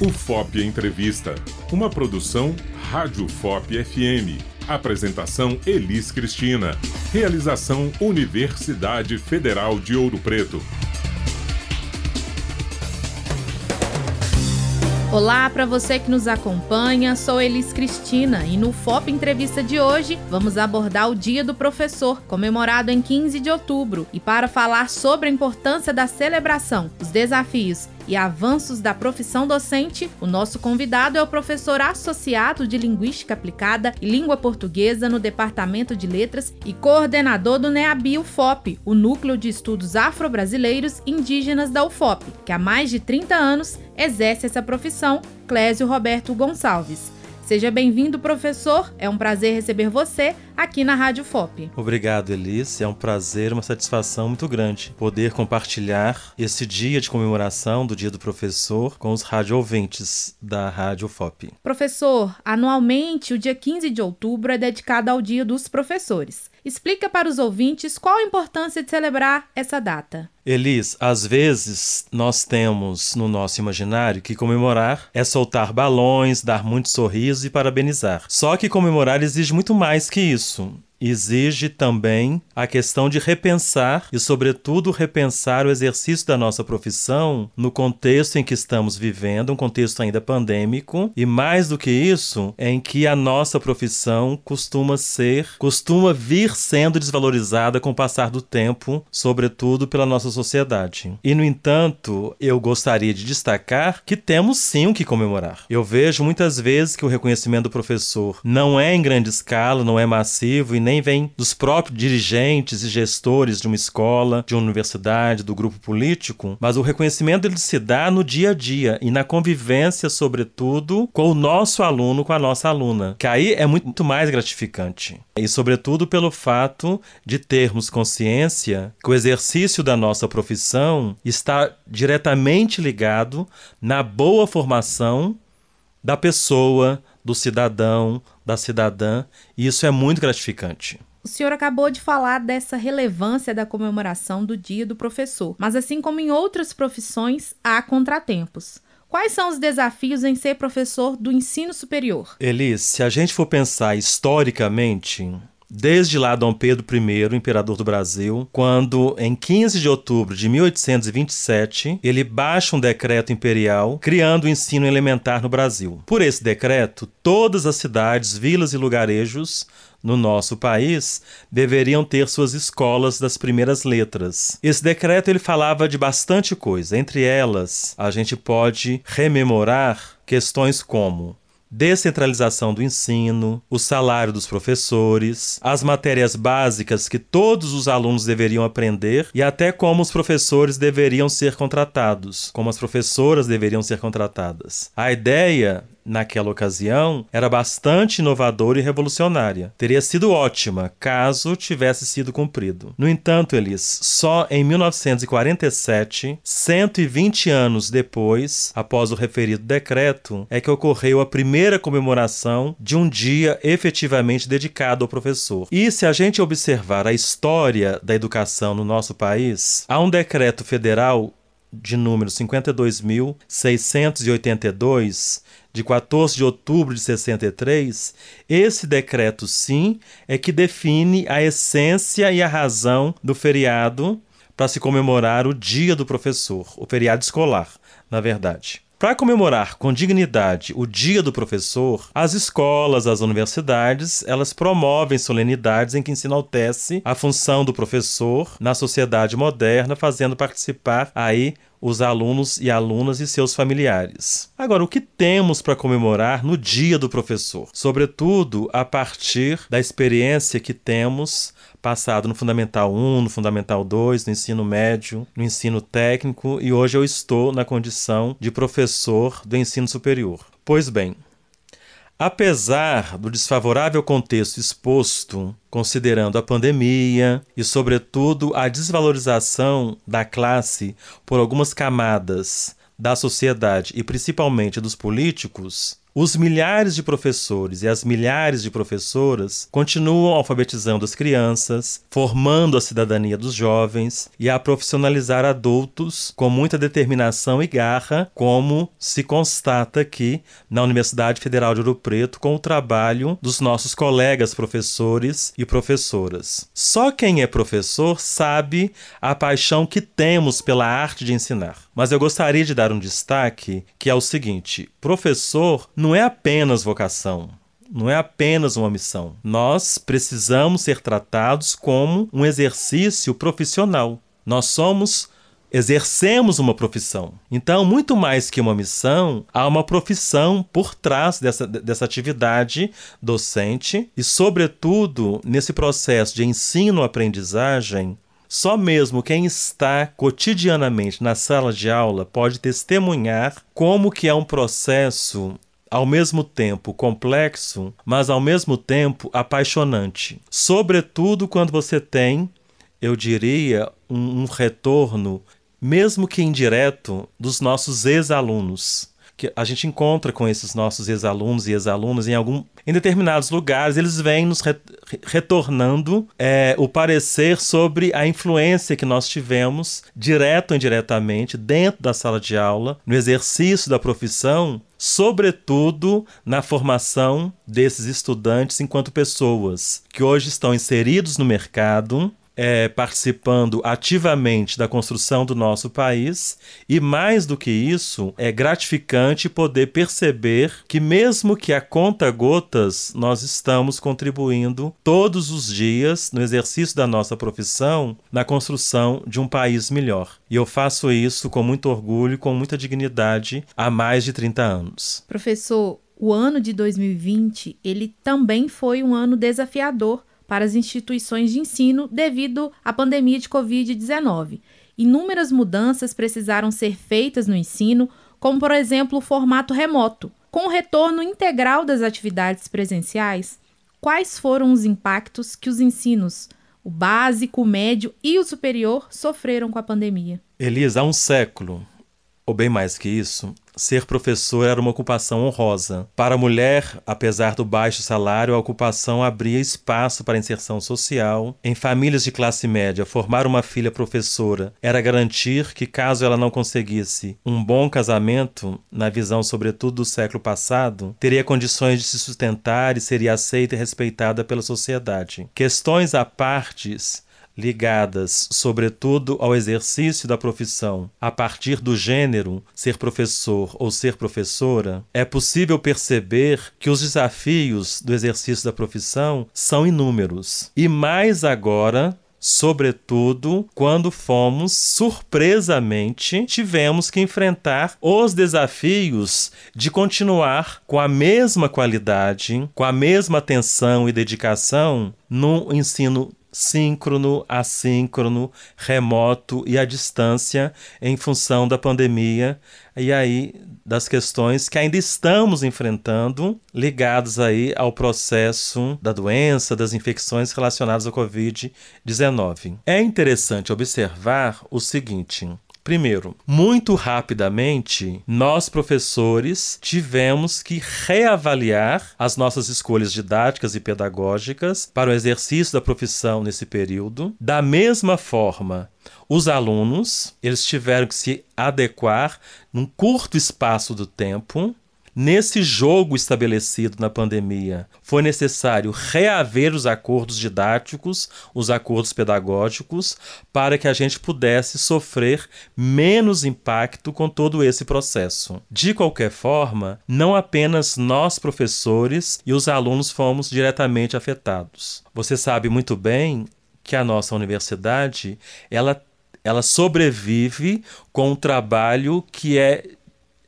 O FOP Entrevista, uma produção Rádio FOP FM. Apresentação Elis Cristina. Realização Universidade Federal de Ouro Preto. Olá para você que nos acompanha, sou Elis Cristina e no FOP Entrevista de hoje vamos abordar o Dia do Professor, comemorado em 15 de outubro. E para falar sobre a importância da celebração, os desafios e avanços da profissão docente, o nosso convidado é o professor associado de Linguística Aplicada e Língua Portuguesa no Departamento de Letras e coordenador do NEABI UFOP, o Núcleo de Estudos Afro-Brasileiros Indígenas da UFOP, que há mais de 30 anos exerce essa profissão, Clésio Roberto Gonçalves. Seja bem-vindo, professor. É um prazer receber você aqui na Rádio FOP. Obrigado, Elis. É um prazer, uma satisfação muito grande poder compartilhar esse dia de comemoração do Dia do Professor com os rádio ouvintes da Rádio FOP. Professor, anualmente o dia 15 de outubro é dedicado ao Dia dos Professores. Explica para os ouvintes qual a importância de celebrar essa data. Elis, às vezes nós temos no nosso imaginário que comemorar é soltar balões, dar muitos sorrisos e parabenizar. Só que comemorar exige muito mais que isso exige também a questão de repensar e, sobretudo, repensar o exercício da nossa profissão no contexto em que estamos vivendo, um contexto ainda pandêmico, e mais do que isso, em que a nossa profissão costuma ser, costuma vir sendo desvalorizada com o passar do tempo, sobretudo pela nossa sociedade. E, no entanto, eu gostaria de destacar que temos sim o que comemorar. Eu vejo muitas vezes que o reconhecimento do professor não é em grande escala, não é massivo e nem vem dos próprios dirigentes e gestores de uma escola, de uma universidade, do grupo político, mas o reconhecimento ele se dá no dia a dia e na convivência, sobretudo, com o nosso aluno, com a nossa aluna, que aí é muito mais gratificante. E, sobretudo, pelo fato de termos consciência que o exercício da nossa profissão está diretamente ligado na boa formação da pessoa, do cidadão, da cidadã, e isso é muito gratificante. O senhor acabou de falar dessa relevância da comemoração do Dia do Professor, mas assim como em outras profissões, há contratempos. Quais são os desafios em ser professor do ensino superior? Elis, se a gente for pensar historicamente, Desde lá Dom Pedro I, imperador do Brasil, quando em 15 de outubro de 1827 ele baixa um decreto imperial criando o ensino elementar no Brasil. Por esse decreto, todas as cidades, vilas e lugarejos no nosso país deveriam ter suas escolas das primeiras letras. Esse decreto ele falava de bastante coisa, entre elas a gente pode rememorar questões como descentralização do ensino, o salário dos professores, as matérias básicas que todos os alunos deveriam aprender e até como os professores deveriam ser contratados, como as professoras deveriam ser contratadas. A ideia naquela ocasião, era bastante inovadora e revolucionária. Teria sido ótima caso tivesse sido cumprido. No entanto, Elis, só em 1947, 120 anos depois, após o referido decreto, é que ocorreu a primeira comemoração de um dia efetivamente dedicado ao professor. E se a gente observar a história da educação no nosso país, há um decreto federal de número 52.682 de 14 de outubro de 63, esse decreto, sim, é que define a essência e a razão do feriado para se comemorar o Dia do Professor, o feriado escolar, na verdade. Para comemorar com dignidade o Dia do Professor, as escolas, as universidades, elas promovem solenidades em que se enaltece a função do professor na sociedade moderna, fazendo participar aí os alunos e alunas e seus familiares. Agora, o que temos para comemorar no Dia do Professor? Sobretudo a partir da experiência que temos passado no Fundamental 1, no Fundamental 2, no ensino médio, no ensino técnico e hoje eu estou na condição de professor do ensino superior. Pois bem, Apesar do desfavorável contexto exposto, considerando a pandemia e, sobretudo, a desvalorização da classe por algumas camadas da sociedade e principalmente dos políticos, os milhares de professores e as milhares de professoras continuam alfabetizando as crianças, formando a cidadania dos jovens e a profissionalizar adultos com muita determinação e garra, como se constata aqui na Universidade Federal de Ouro Preto com o trabalho dos nossos colegas professores e professoras. Só quem é professor sabe a paixão que temos pela arte de ensinar. Mas eu gostaria de dar um destaque que é o seguinte: professor não é apenas vocação. Não é apenas uma missão. Nós precisamos ser tratados como um exercício profissional. Nós somos exercemos uma profissão. Então, muito mais que uma missão, há uma profissão por trás dessa, dessa atividade docente e, sobretudo, nesse processo de ensino-aprendizagem. Só mesmo quem está cotidianamente na sala de aula pode testemunhar como que é um processo ao mesmo tempo complexo, mas ao mesmo tempo apaixonante. Sobretudo quando você tem, eu diria, um, um retorno mesmo que indireto, dos nossos ex-alunos. Que a gente encontra com esses nossos ex-alunos e ex-alunas em algum em determinados lugares, eles vêm nos re retornando é, o parecer sobre a influência que nós tivemos, direto ou indiretamente, dentro da sala de aula, no exercício da profissão, sobretudo na formação desses estudantes enquanto pessoas que hoje estão inseridos no mercado, é, participando ativamente da construção do nosso país e, mais do que isso, é gratificante poder perceber que, mesmo que a conta gotas, nós estamos contribuindo todos os dias no exercício da nossa profissão na construção de um país melhor. E eu faço isso com muito orgulho e com muita dignidade há mais de 30 anos. Professor, o ano de 2020 ele também foi um ano desafiador para as instituições de ensino devido à pandemia de Covid-19. Inúmeras mudanças precisaram ser feitas no ensino, como, por exemplo, o formato remoto. Com o retorno integral das atividades presenciais, quais foram os impactos que os ensinos, o básico, o médio e o superior, sofreram com a pandemia? Elisa, há um século, ou bem mais que isso, ser professor era uma ocupação honrosa. Para a mulher, apesar do baixo salário, a ocupação abria espaço para inserção social. Em famílias de classe média, formar uma filha professora era garantir que, caso ela não conseguisse um bom casamento, na visão sobretudo do século passado, teria condições de se sustentar e seria aceita e respeitada pela sociedade. Questões à partes ligadas, sobretudo, ao exercício da profissão, a partir do gênero ser professor ou ser professora, é possível perceber que os desafios do exercício da profissão são inúmeros. E mais agora sobretudo quando fomos surpresamente tivemos que enfrentar os desafios de continuar com a mesma qualidade, com a mesma atenção e dedicação no ensino síncrono, assíncrono, remoto e à distância em função da pandemia e aí das questões que ainda estamos enfrentando ligados aí ao processo da doença, das infecções relacionadas ao COVID-19. É interessante observar o seguinte: Primeiro, muito rapidamente, nós professores tivemos que reavaliar as nossas escolhas didáticas e pedagógicas para o exercício da profissão nesse período. Da mesma forma, os alunos, eles tiveram que se adequar num curto espaço do tempo Nesse jogo estabelecido na pandemia, foi necessário reaver os acordos didáticos, os acordos pedagógicos, para que a gente pudesse sofrer menos impacto com todo esse processo. De qualquer forma, não apenas nós, professores, e os alunos fomos diretamente afetados. Você sabe muito bem que a nossa universidade ela, ela sobrevive com um trabalho que é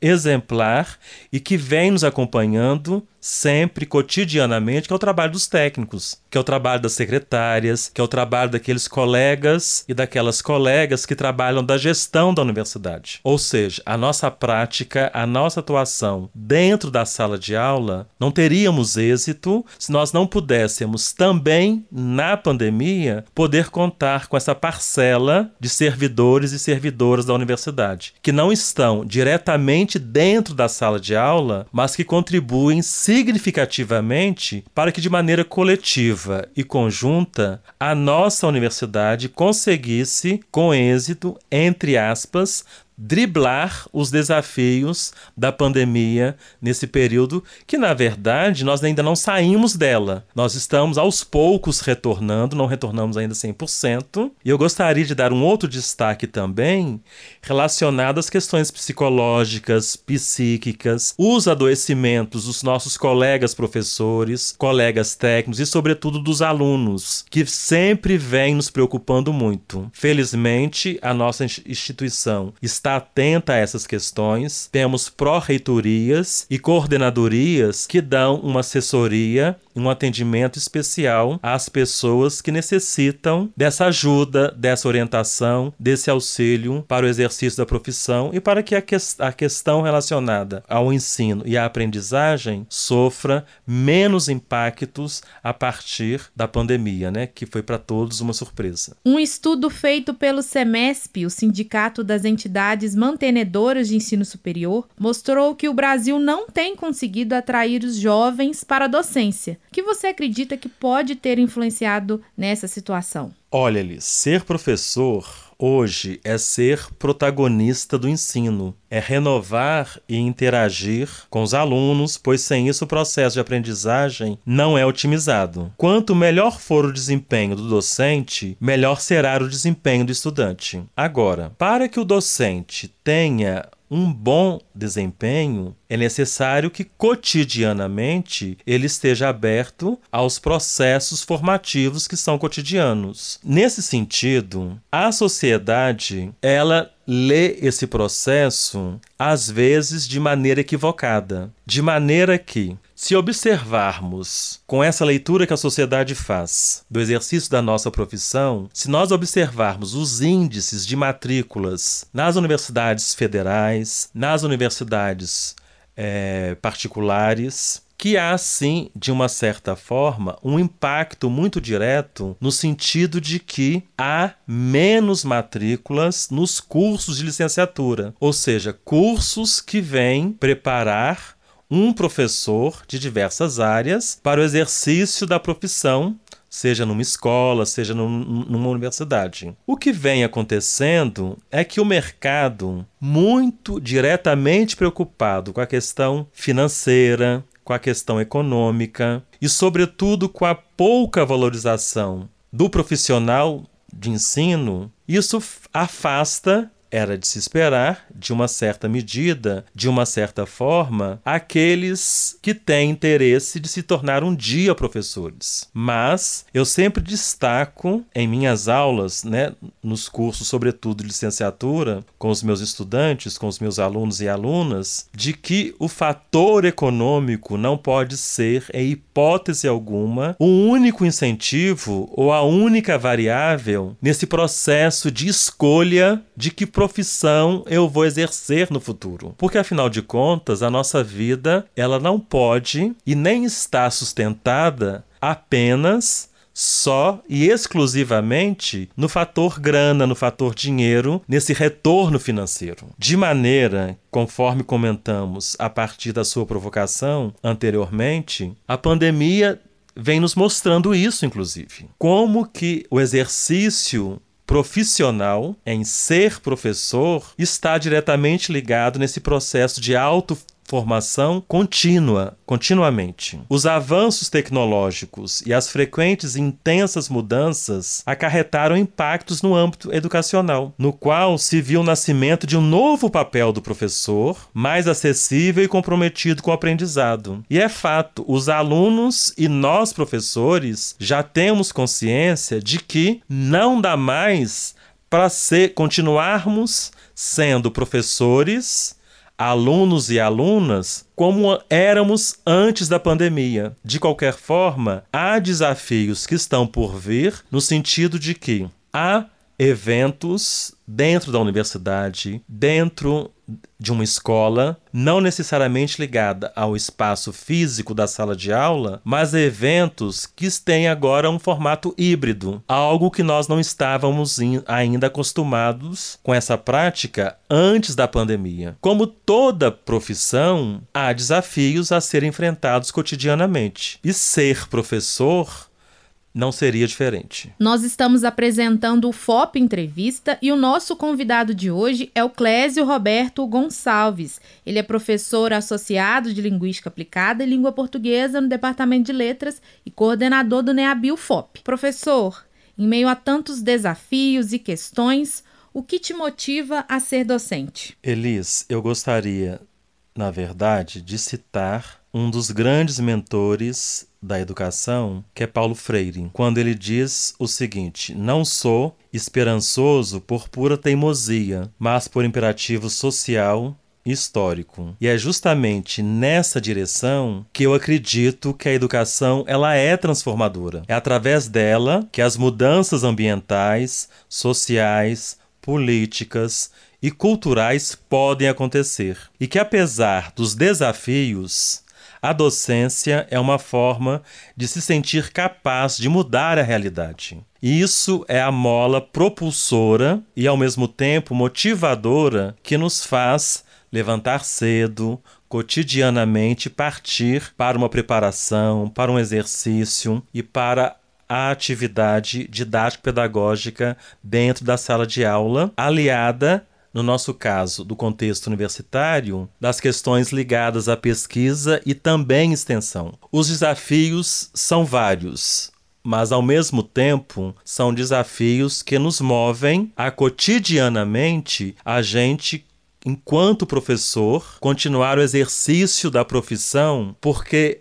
exemplar e que vem nos acompanhando sempre, cotidianamente, que é o trabalho dos técnicos, que é o trabalho das secretárias, que é o trabalho daqueles colegas e daquelas colegas que trabalham da gestão da universidade. Ou seja, a nossa prática, a nossa atuação dentro da sala de aula, não teríamos êxito se nós não pudéssemos também, na pandemia, poder contar com essa parcela de servidores e servidoras da universidade, que não estão diretamente dentro da sala de aula, mas que contribuem significativamente para que, de maneira coletiva e conjunta, a nossa universidade conseguisse, com êxito, entre aspas, driblar os desafios da pandemia nesse período, que na verdade nós ainda não saímos dela. Nós estamos aos poucos retornando, não retornamos ainda 100%. E eu gostaria de dar um outro destaque também relacionado às questões psicológicas, psíquicas, os adoecimentos dos nossos colegas professores, colegas técnicos e, sobretudo, dos alunos, que sempre vem nos preocupando muito. Felizmente, a nossa instituição está está atenta a essas questões. Temos pró-reitorias e coordenadorias que dão uma assessoria um atendimento especial às pessoas que necessitam dessa ajuda, dessa orientação, desse auxílio para o exercício da profissão e para que a, que a questão relacionada ao ensino e à aprendizagem sofra menos impactos a partir da pandemia, né, que foi para todos uma surpresa. Um estudo feito pelo SEMESP, o Sindicato das Entidades entidades mantenedoras de ensino superior mostrou que o Brasil não tem conseguido atrair os jovens para a docência. Que você acredita que pode ter influenciado nessa situação? Olha-lhe, ser professor hoje é ser protagonista do ensino, é renovar e interagir com os alunos, pois sem isso o processo de aprendizagem não é otimizado. Quanto melhor for o desempenho do docente, melhor será o desempenho do estudante. Agora, para que o docente tenha um bom desempenho, é necessário que cotidianamente ele esteja aberto aos processos formativos que são cotidianos. Nesse sentido, a sociedade, ela lê esse processo às vezes de maneira equivocada, de maneira que se observarmos com essa leitura que a sociedade faz do exercício da nossa profissão, se nós observarmos os índices de matrículas nas universidades federais, nas universidades é, particulares, que há sim, de uma certa forma, um impacto muito direto no sentido de que há menos matrículas nos cursos de licenciatura, ou seja, cursos que vêm preparar um professor de diversas áreas para o exercício da profissão seja numa escola, seja num, numa universidade. O que vem acontecendo é que o mercado, muito diretamente preocupado com a questão financeira, com a questão econômica e, sobretudo, com a pouca valorização do profissional de ensino, isso afasta era de se esperar, de uma certa medida, de uma certa forma, aqueles que têm interesse de se tornar um dia professores. Mas eu sempre destaco em minhas aulas, né, nos cursos, sobretudo de licenciatura, com os meus estudantes, com os meus alunos e alunas, de que o fator econômico não pode ser, em hipótese alguma, o único incentivo ou a única variável nesse processo de escolha de que profissão eu vou exercer no futuro. Porque afinal de contas, a nossa vida, ela não pode e nem está sustentada apenas só e exclusivamente no fator grana, no fator dinheiro, nesse retorno financeiro. De maneira, conforme comentamos a partir da sua provocação anteriormente, a pandemia vem nos mostrando isso, inclusive. Como que o exercício profissional em ser professor está diretamente ligado nesse processo de auto formação contínua, continuamente. Os avanços tecnológicos e as frequentes e intensas mudanças acarretaram impactos no âmbito educacional, no qual se viu o nascimento de um novo papel do professor, mais acessível e comprometido com o aprendizado. E é fato, os alunos e nós professores já temos consciência de que não dá mais para ser continuarmos sendo professores alunos e alunas como éramos antes da pandemia. De qualquer forma, há desafios que estão por vir, no sentido de que há eventos dentro da universidade, dentro de uma escola, não necessariamente ligada ao espaço físico da sala de aula, mas eventos que têm agora um formato híbrido, algo que nós não estávamos ainda acostumados com essa prática antes da pandemia. Como toda profissão, há desafios a serem enfrentados cotidianamente. E ser professor não seria diferente. Nós estamos apresentando o FOP Entrevista e o nosso convidado de hoje é o Clésio Roberto Gonçalves. Ele é professor associado de Linguística Aplicada e Língua Portuguesa no Departamento de Letras e coordenador do NEABIL FOP. Professor, em meio a tantos desafios e questões, o que te motiva a ser docente? Elis, eu gostaria, na verdade, de citar um dos grandes mentores da educação, que é Paulo Freire, quando ele diz o seguinte: Não sou esperançoso por pura teimosia, mas por imperativo social histórico. E é justamente nessa direção que eu acredito que a educação ela é transformadora. É através dela que as mudanças ambientais, sociais, políticas e culturais podem acontecer. E que apesar dos desafios, a docência é uma forma de se sentir capaz de mudar a realidade. Isso é a mola propulsora e, ao mesmo tempo, motivadora que nos faz levantar cedo, cotidianamente partir para uma preparação, para um exercício e para a atividade didático-pedagógica dentro da sala de aula, aliada no nosso caso, do contexto universitário, das questões ligadas à pesquisa e também extensão. Os desafios são vários, mas ao mesmo tempo são desafios que nos movem a cotidianamente a gente enquanto professor continuar o exercício da profissão, porque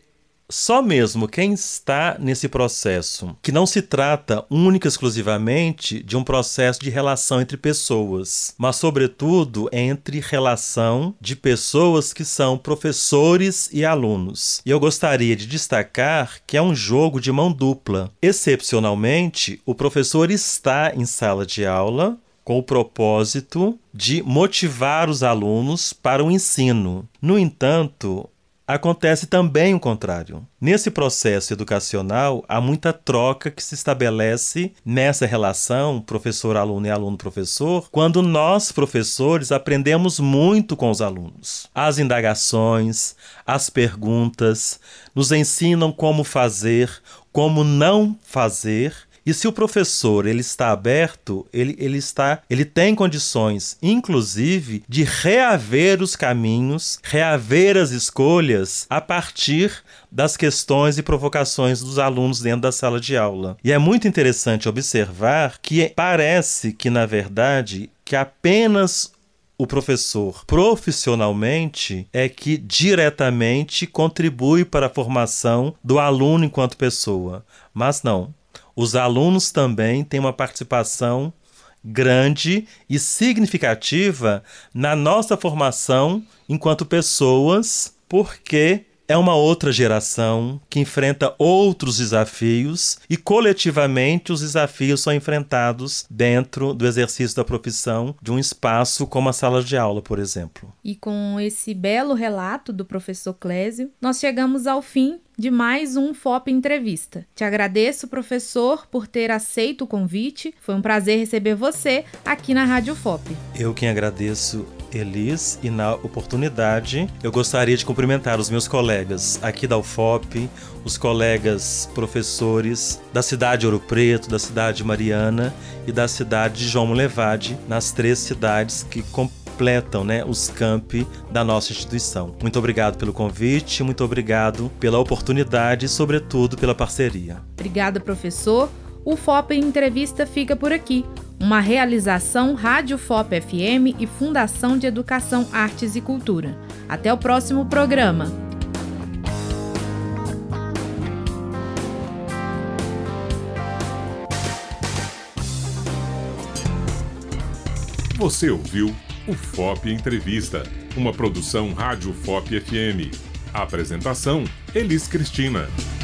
só mesmo quem está nesse processo, que não se trata única e exclusivamente de um processo de relação entre pessoas, mas sobretudo entre relação de pessoas que são professores e alunos. E eu gostaria de destacar que é um jogo de mão dupla. Excepcionalmente, o professor está em sala de aula com o propósito de motivar os alunos para o ensino. No entanto, Acontece também o contrário. Nesse processo educacional, há muita troca que se estabelece nessa relação professor-aluno e aluno-professor, quando nós, professores, aprendemos muito com os alunos. As indagações, as perguntas, nos ensinam como fazer, como não fazer e se o professor ele está aberto, ele, ele está, ele tem condições, inclusive, de reaver os caminhos, reaver as escolhas a partir das questões e provocações dos alunos dentro da sala de aula. E é muito interessante observar que parece que, na verdade, que apenas o professor profissionalmente é que diretamente contribui para a formação do aluno enquanto pessoa. Mas não. Os alunos também têm uma participação grande e significativa na nossa formação enquanto pessoas, porque é uma outra geração que enfrenta outros desafios e coletivamente os desafios são enfrentados dentro do exercício da profissão de um espaço como a sala de aula, por exemplo. E com esse belo relato do professor Clésio, nós chegamos ao fim de mais um FOP Entrevista. Te agradeço, professor, por ter aceito o convite. Foi um prazer receber você aqui na Rádio FOP. Eu quem agradeço Elis e na oportunidade eu gostaria de cumprimentar os meus colegas aqui da UFOP, os colegas professores da cidade de Ouro Preto, da cidade de Mariana e da cidade de João Levade, nas três cidades que completam né, os campi da nossa instituição. Muito obrigado pelo convite, muito obrigado pela oportunidade e, sobretudo, pela parceria. Obrigada, professor. O FOP Entrevista fica por aqui uma realização Rádio FOP FM e Fundação de Educação, Artes e Cultura. Até o próximo programa. Você ouviu o FOP Entrevista, uma produção Rádio FOP FM. Apresentação: Elis Cristina.